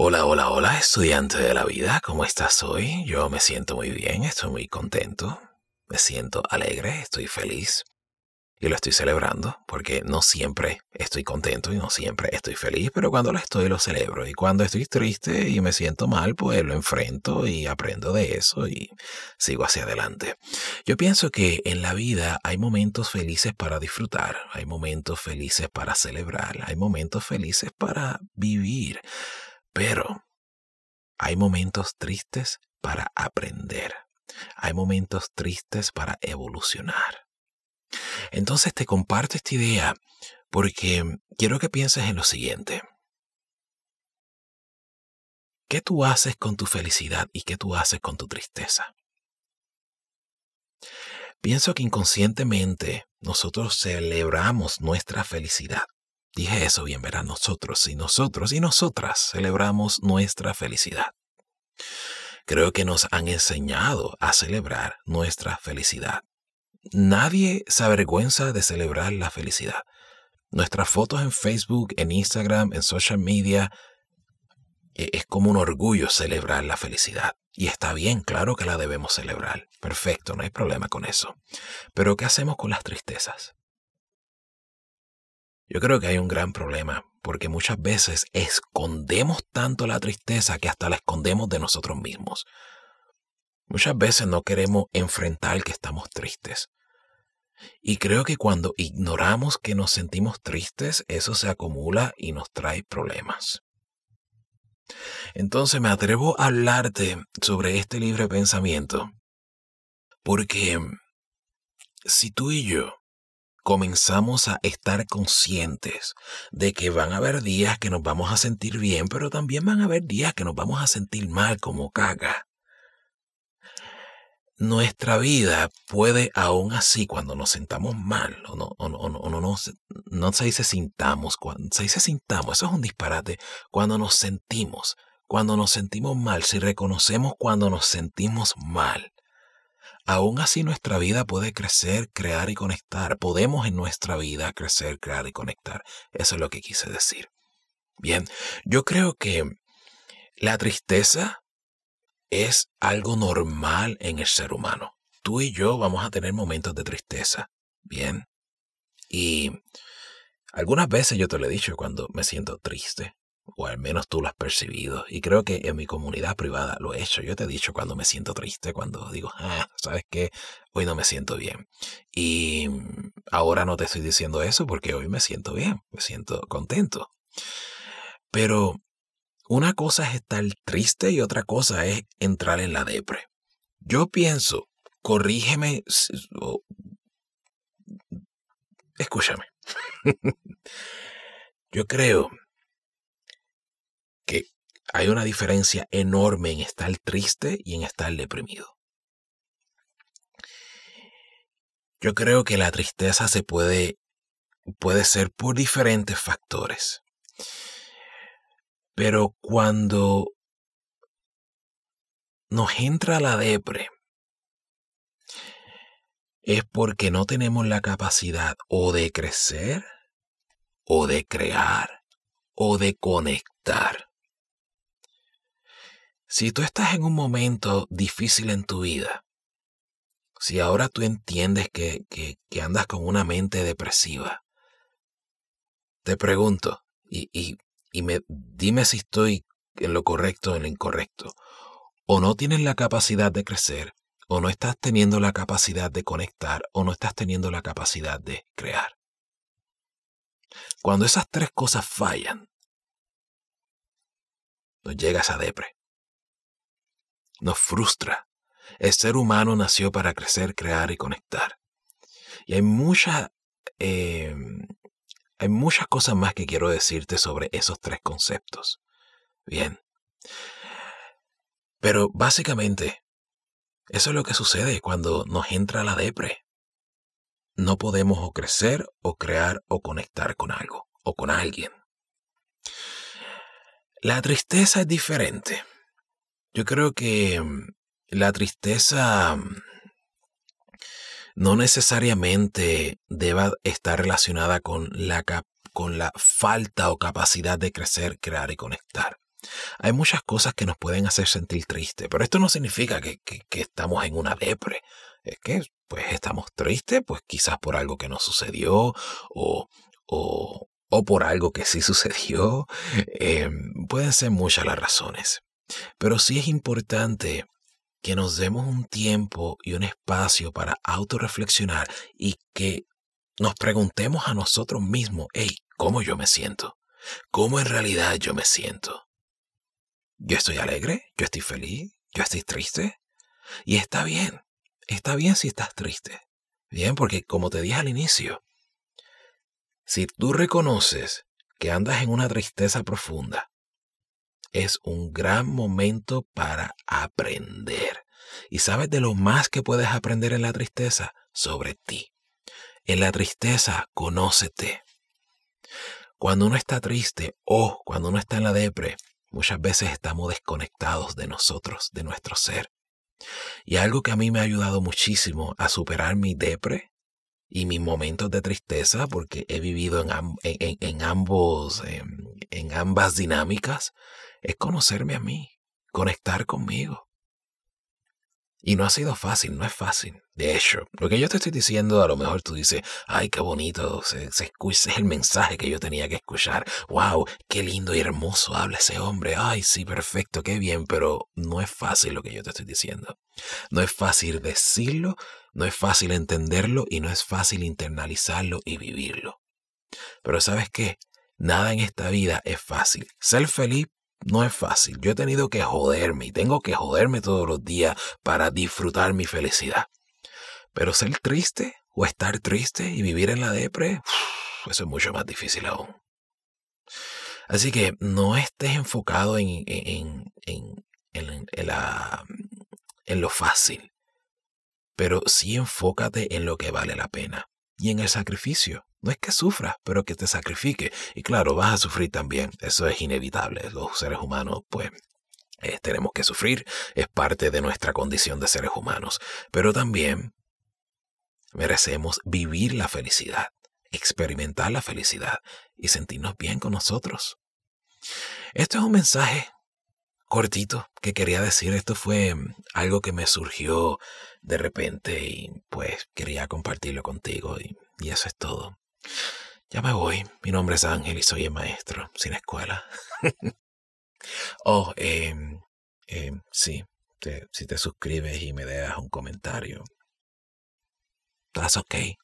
Hola, hola, hola, estudiante de la vida, ¿cómo estás hoy? Yo me siento muy bien, estoy muy contento, me siento alegre, estoy feliz y lo estoy celebrando porque no siempre estoy contento y no siempre estoy feliz, pero cuando lo estoy lo celebro y cuando estoy triste y me siento mal, pues lo enfrento y aprendo de eso y sigo hacia adelante. Yo pienso que en la vida hay momentos felices para disfrutar, hay momentos felices para celebrar, hay momentos felices para vivir. Pero hay momentos tristes para aprender. Hay momentos tristes para evolucionar. Entonces te comparto esta idea porque quiero que pienses en lo siguiente. ¿Qué tú haces con tu felicidad y qué tú haces con tu tristeza? Pienso que inconscientemente nosotros celebramos nuestra felicidad Dije eso bien, verá, nosotros y nosotros y nosotras celebramos nuestra felicidad. Creo que nos han enseñado a celebrar nuestra felicidad. Nadie se avergüenza de celebrar la felicidad. Nuestras fotos en Facebook, en Instagram, en social media, e, es como un orgullo celebrar la felicidad. Y está bien, claro que la debemos celebrar. Perfecto, no hay problema con eso. Pero ¿qué hacemos con las tristezas? Yo creo que hay un gran problema, porque muchas veces escondemos tanto la tristeza que hasta la escondemos de nosotros mismos. Muchas veces no queremos enfrentar que estamos tristes. Y creo que cuando ignoramos que nos sentimos tristes, eso se acumula y nos trae problemas. Entonces me atrevo a hablarte sobre este libre pensamiento, porque si tú y yo comenzamos a estar conscientes de que van a haber días que nos vamos a sentir bien, pero también van a haber días que nos vamos a sentir mal como caga. Nuestra vida puede aún así cuando nos sentamos mal, o no, o no, o no, no, se dice sintamos, cuando, se dice sintamos, eso es un disparate, cuando nos sentimos, cuando nos sentimos mal, si reconocemos cuando nos sentimos mal, Aún así nuestra vida puede crecer, crear y conectar. Podemos en nuestra vida crecer, crear y conectar. Eso es lo que quise decir. Bien, yo creo que la tristeza es algo normal en el ser humano. Tú y yo vamos a tener momentos de tristeza. Bien. Y algunas veces yo te lo he dicho cuando me siento triste o al menos tú lo has percibido. Y creo que en mi comunidad privada lo he hecho. Yo te he dicho cuando me siento triste, cuando digo, ah, ¿sabes qué? Hoy no me siento bien. Y ahora no te estoy diciendo eso porque hoy me siento bien, me siento contento. Pero una cosa es estar triste y otra cosa es entrar en la depre. Yo pienso, corrígeme, escúchame. Yo creo hay una diferencia enorme en estar triste y en estar deprimido. Yo creo que la tristeza se puede, puede ser por diferentes factores. Pero cuando nos entra la depre, es porque no tenemos la capacidad o de crecer, o de crear, o de conectar. Si tú estás en un momento difícil en tu vida, si ahora tú entiendes que, andas con una mente depresiva, te pregunto, y, y, me, dime si estoy en lo correcto o en lo incorrecto, o no tienes la capacidad de crecer, o no estás teniendo la capacidad de conectar, o no estás teniendo la capacidad de crear. Cuando esas tres cosas fallan, no llegas a depre nos frustra. El ser humano nació para crecer, crear y conectar. Y hay muchas, em, hay muchas cosas más que quiero decirte sobre esos tres conceptos. Bien. Pero básicamente, eso es lo que sucede cuando nos entra la depre. No podemos o crecer o crear o conectar con algo o con alguien. La tristeza es diferente. Yo creo que mm, la tristeza mm, no necesariamente deba estar relacionada con la, con la falta o capacidad de crecer, crear y conectar. Hay muchas cosas que nos pueden hacer sentir tristes, pero esto no significa que, estamos en una depre. Es que, pues, estamos tristes, pues quizás por algo que nos sucedió o, o, o por algo que sí sucedió. Em, pueden ser muchas las razones. Pero sí es importante que nos demos un tiempo y un espacio para autorreflexionar y que nos preguntemos a nosotros mismos, hey, ¿cómo yo me siento? ¿Cómo en realidad yo me siento? ¿Yo estoy alegre? ¿Yo estoy feliz? ¿Yo estoy triste? Y está bien, está bien si estás triste. Bien, porque como te dije al inicio, si tú reconoces que andas en una tristeza profunda, es un gran momento para aprender. ¿Y sabes de lo más que puedes aprender en la tristeza? Sobre ti. En la tristeza, conócete. Cuando uno está triste o cuando uno está en la depre, muchas veces estamos desconectados de nosotros, de nuestro ser. Y algo que a mí me ha ayudado muchísimo a superar mi depre y mis momentos de tristeza, porque he vivido en, en, ambos, en ambas dinámicas, es conocerme a mí, conectar conmigo. Y no ha sido fácil, no es fácil. De hecho, lo que yo te estoy diciendo, a lo mejor tú dices, ay, qué bonito, se, es el mensaje que yo tenía que escuchar. Wow, qué lindo y hermoso habla ese hombre. Ay, sí, perfecto, qué bien, pero no es fácil lo que yo te estoy diciendo. No es fácil decirlo, no es fácil entenderlo y no es fácil internalizarlo y vivirlo. Pero sabes qué? Nada en esta vida es fácil. Ser feliz no es fácil. Yo he tenido que joderme y tengo que joderme todos los días para disfrutar mi felicidad. Pero ser triste o estar triste y vivir en la depre, eso es mucho más difícil aún. Así que no estés enfocado en, en, en, en, lo fácil, pero sí enfócate en lo que vale la pena y en el sacrificio. No es que sufras, pero que te sacrifique. Y claro, vas a sufrir también. Eso es inevitable. Los seres humanos, pues, eh, tenemos que sufrir. Es parte de nuestra condición de seres humanos. Pero también merecemos vivir la felicidad, experimentar la felicidad y sentirnos bien con nosotros. Esto es un mensaje cortito que quería decir. Esto fue mm, algo que me surgió de repente y pues quería compartirlo contigo y, eso es todo. Ya me voy. Mi nombre es Ángel y soy el maestro, sin escuela. oh, eh, sí, si te suscribes y me dejas un comentario, that's okay.